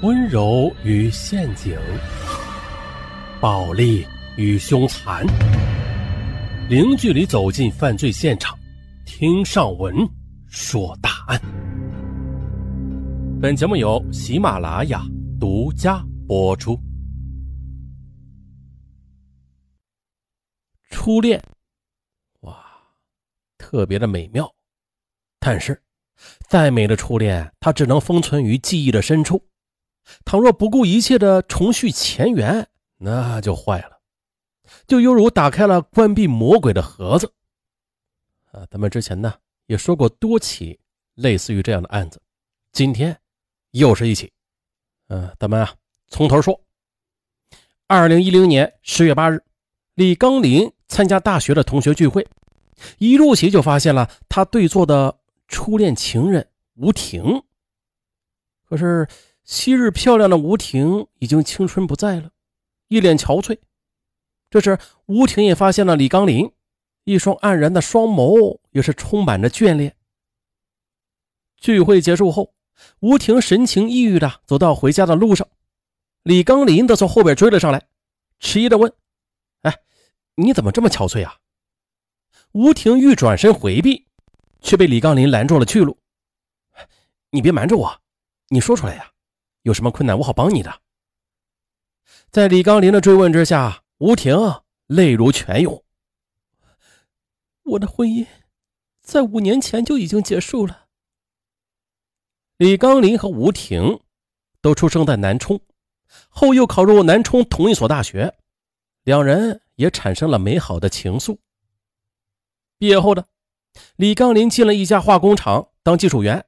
温柔与陷阱，暴力与凶残，零距离走进犯罪现场，听上文说大案。本节目由喜马拉雅独家播出。初恋，哇，特别的美妙，但是，再美的初恋，它只能封存于记忆的深处。倘若不顾一切的重续前缘，那就坏了，就犹如打开了关闭魔鬼的盒子。啊，咱们之前呢也说过多起类似于这样的案子，今天又是一起。嗯，咱们啊从头说。二零一零年十月八日，李刚林参加大学的同学聚会，一入席就发现了他对坐的初恋情人吴婷。可是。昔日漂亮的吴婷已经青春不在了，一脸憔悴。这时，吴婷也发现了李刚林，一双黯然的双眸也是充满着眷恋。聚会结束后，吴婷神情抑郁的走到回家的路上，李刚林则从后边追了上来，迟疑的问：“哎，你怎么这么憔悴啊？”吴婷欲转身回避，却被李刚林拦住了去路。“你别瞒着我，你说出来呀。”有什么困难，我好帮你的。在李刚林的追问之下，吴婷泪如泉涌。我的婚姻在五年前就已经结束了。李刚林和吴婷都出生在南充，后又考入南充同一所大学，两人也产生了美好的情愫。毕业后的李刚林进了一家化工厂当技术员。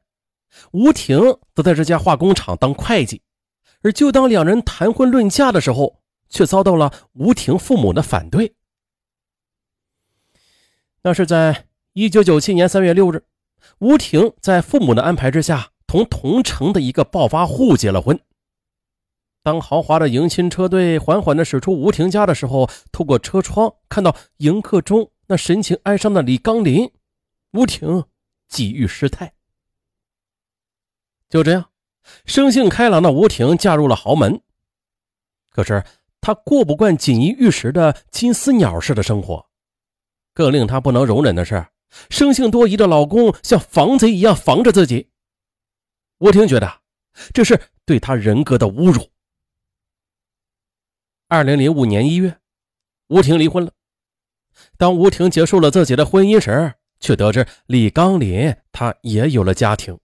吴婷则在这家化工厂当会计，而就当两人谈婚论嫁的时候，却遭到了吴婷父母的反对。那是在一九九七年三月六日，吴婷在父母的安排之下，同同城的一个暴发户结了婚。当豪华的迎亲车队缓缓地驶出吴婷家的时候，透过车窗看到迎客中那神情哀伤的李刚林，吴婷几欲失态。就这样，生性开朗的吴婷嫁入了豪门。可是她过不惯锦衣玉食的金丝鸟式的生活，更令她不能容忍的是，生性多疑的老公像防贼一样防着自己。吴婷觉得这是对她人格的侮辱。二零零五年一月，吴婷离婚了。当吴婷结束了自己的婚姻时，却得知李刚林他也有了家庭。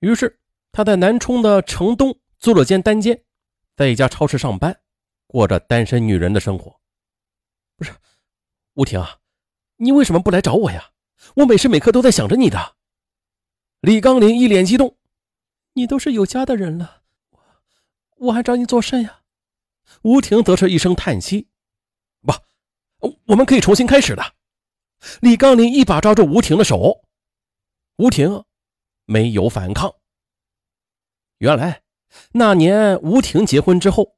于是，他在南充的城东租了间单间，在一家超市上班，过着单身女人的生活。不是，吴婷啊，你为什么不来找我呀？我每时每刻都在想着你的。李刚林一脸激动：“你都是有家的人了，我我还找你做甚呀？”吴婷则是一声叹息：“不，我们可以重新开始的。”李刚林一把抓住吴婷的手，吴婷。没有反抗。原来那年吴婷结婚之后，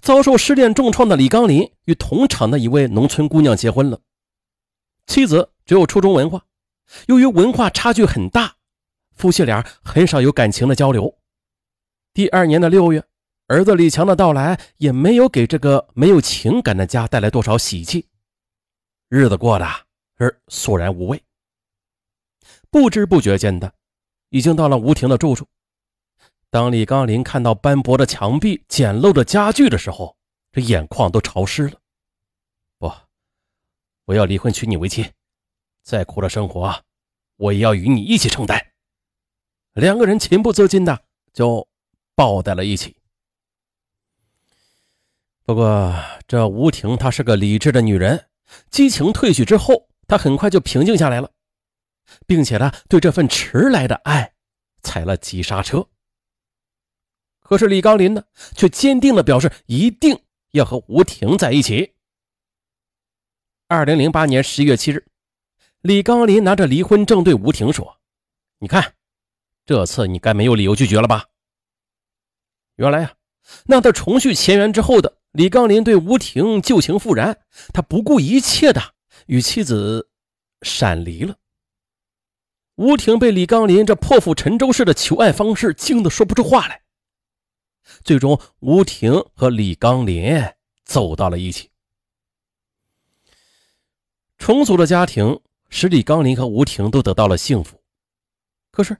遭受失恋重创的李刚林与同厂的一位农村姑娘结婚了。妻子只有初中文化，由于文化差距很大，夫妻俩很少有感情的交流。第二年的六月，儿子李强的到来也没有给这个没有情感的家带来多少喜气，日子过得而索然无味。不知不觉间的。已经到了吴婷的住处。当李刚林看到斑驳的墙壁、简陋的家具的时候，这眼眶都潮湿了。不，我要离婚娶你为妻，再苦的生活，我也要与你一起承担。两个人情不自禁的就抱在了一起。不过，这吴婷她是个理智的女人，激情褪去之后，她很快就平静下来了。并且呢，对这份迟来的爱踩了急刹车。可是李刚林呢，却坚定的表示一定要和吴婷在一起。二零零八年十一月七日，李刚林拿着离婚证对吴婷说：“你看，这次你该没有理由拒绝了吧？”原来啊，那他重续前缘之后的李刚林对吴婷旧情复燃，他不顾一切的与妻子闪离了。吴婷被李刚林这破釜沉舟式的求爱方式惊得说不出话来。最终吴婷和李刚林走到了一起。重组的家庭使李刚林和吴婷都得到了幸福，可是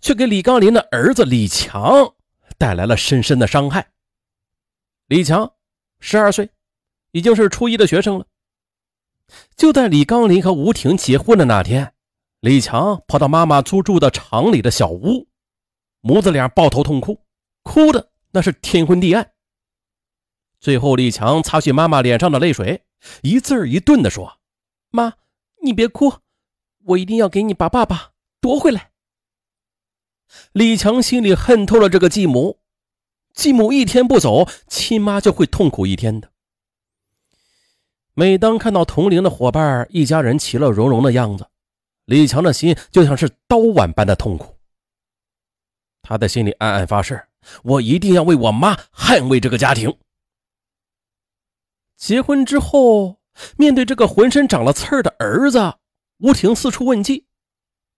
却给李刚林的儿子李强带来了深深的伤害。李强十二岁，已经是初一的学生了。就在李刚林和吴婷结婚的那天，李强跑到妈妈租住的厂里的小屋，母子俩抱头痛哭，哭的那是天昏地暗。最后，李强擦去妈妈脸上的泪水，一字一顿地说：“妈，你别哭，我一定要给你把爸爸夺回来。”李强心里恨透了这个继母，继母一天不走，亲妈就会痛苦一天的。每当看到同龄的伙伴一家人其乐融融的样子，李强的心就像是刀剜般的痛苦。他在心里暗暗发誓：我一定要为我妈捍卫这个家庭。结婚之后，面对这个浑身长了刺儿的儿子，吴婷四处问计。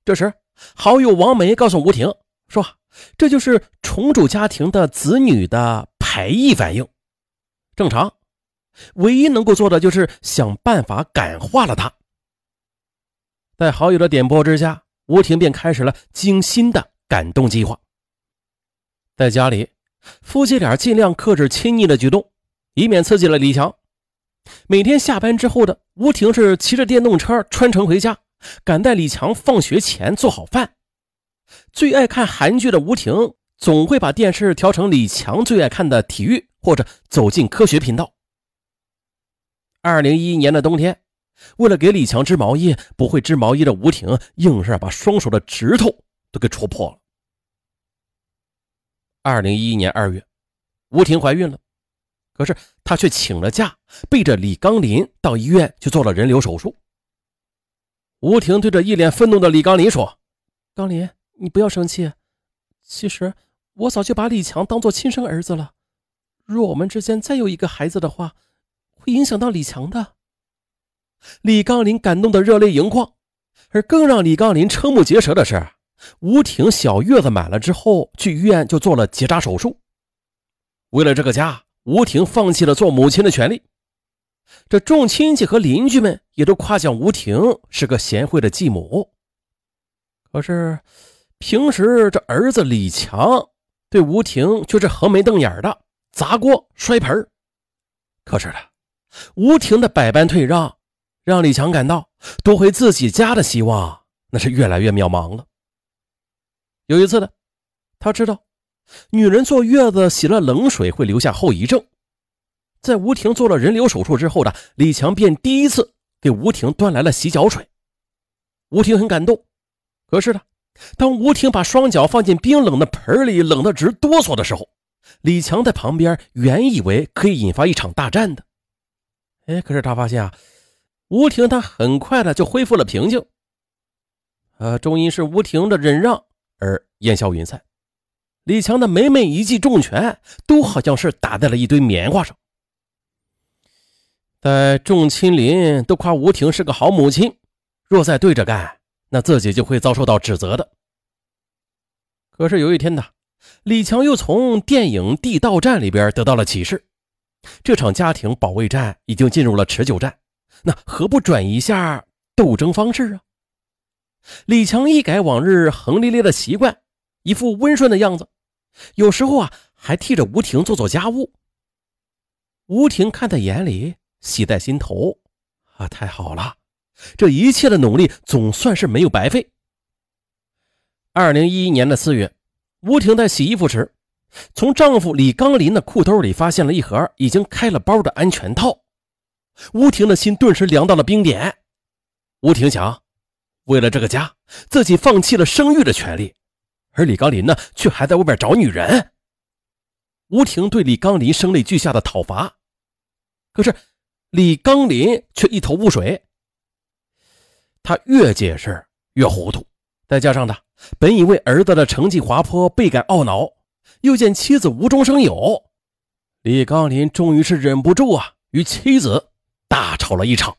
这时，好友王梅告诉吴婷说：“这就是重组家庭的子女的排异反应，正常。”唯一能够做的就是想办法感化了他。在好友的点拨之下，吴婷便开始了精心的感动计划。在家里，夫妻俩尽量克制亲昵的举动，以免刺激了李强。每天下班之后的吴婷是骑着电动车穿城回家，赶在李强放学前做好饭。最爱看韩剧的吴婷，总会把电视调成李强最爱看的体育或者走进科学频道。二零一一年的冬天，为了给李强织毛衣，不会织毛衣的吴婷硬是把双手的指头都给戳破了。二零一一年二月，吴婷怀孕了，可是她却请了假，背着李刚林到医院去做了人流手术。吴婷对着一脸愤怒的李刚林说：“刚林，你不要生气，其实我早就把李强当做亲生儿子了。若我们之间再有一个孩子的话。”会影响到李强的。李刚林感动的热泪盈眶，而更让李刚林瞠目结舌的是，吴婷小月子满了之后，去医院就做了结扎手术。为了这个家，吴婷放弃了做母亲的权利。这众亲戚和邻居们也都夸奖吴婷是个贤惠的继母。可是，平时这儿子李强对吴婷却是横眉瞪眼的，砸锅摔盆可是呢。吴婷的百般退让，让李强感到夺回自己家的希望那是越来越渺茫了。有一次呢，他知道女人坐月子洗了冷水会留下后遗症，在吴婷做了人流手术之后呢，李强便第一次给吴婷端来了洗脚水。吴婷很感动，可是呢，当吴婷把双脚放进冰冷的盆里，冷得直哆嗦的时候，李强在旁边原以为可以引发一场大战的。哎，可是他发现啊，吴婷她很快的就恢复了平静。呃，终因是吴婷的忍让而烟消云散。李强的每每一记重拳，都好像是打在了一堆棉花上。在众亲邻都夸吴婷是个好母亲，若再对着干，那自己就会遭受到指责的。可是有一天呢，李强又从电影《地道战》里边得到了启示。这场家庭保卫战已经进入了持久战，那何不转移一下斗争方式啊？李强一改往日横咧咧的习惯，一副温顺的样子，有时候啊还替着吴婷做做家务。吴婷看在眼里，喜在心头，啊，太好了，这一切的努力总算是没有白费。二零一一年的四月，吴婷在洗衣服时。从丈夫李刚林的裤兜里发现了一盒已经开了包的安全套，吴婷的心顿时凉到了冰点。吴婷想，为了这个家，自己放弃了生育的权利，而李刚林呢，却还在外边找女人。吴婷对李刚林声泪俱下的讨伐，可是李刚林却一头雾水。他越解释越糊涂，再加上他本以为儿子的成绩滑坡，倍感懊恼。又见妻子无中生有，李刚林终于是忍不住啊，与妻子大吵了一场。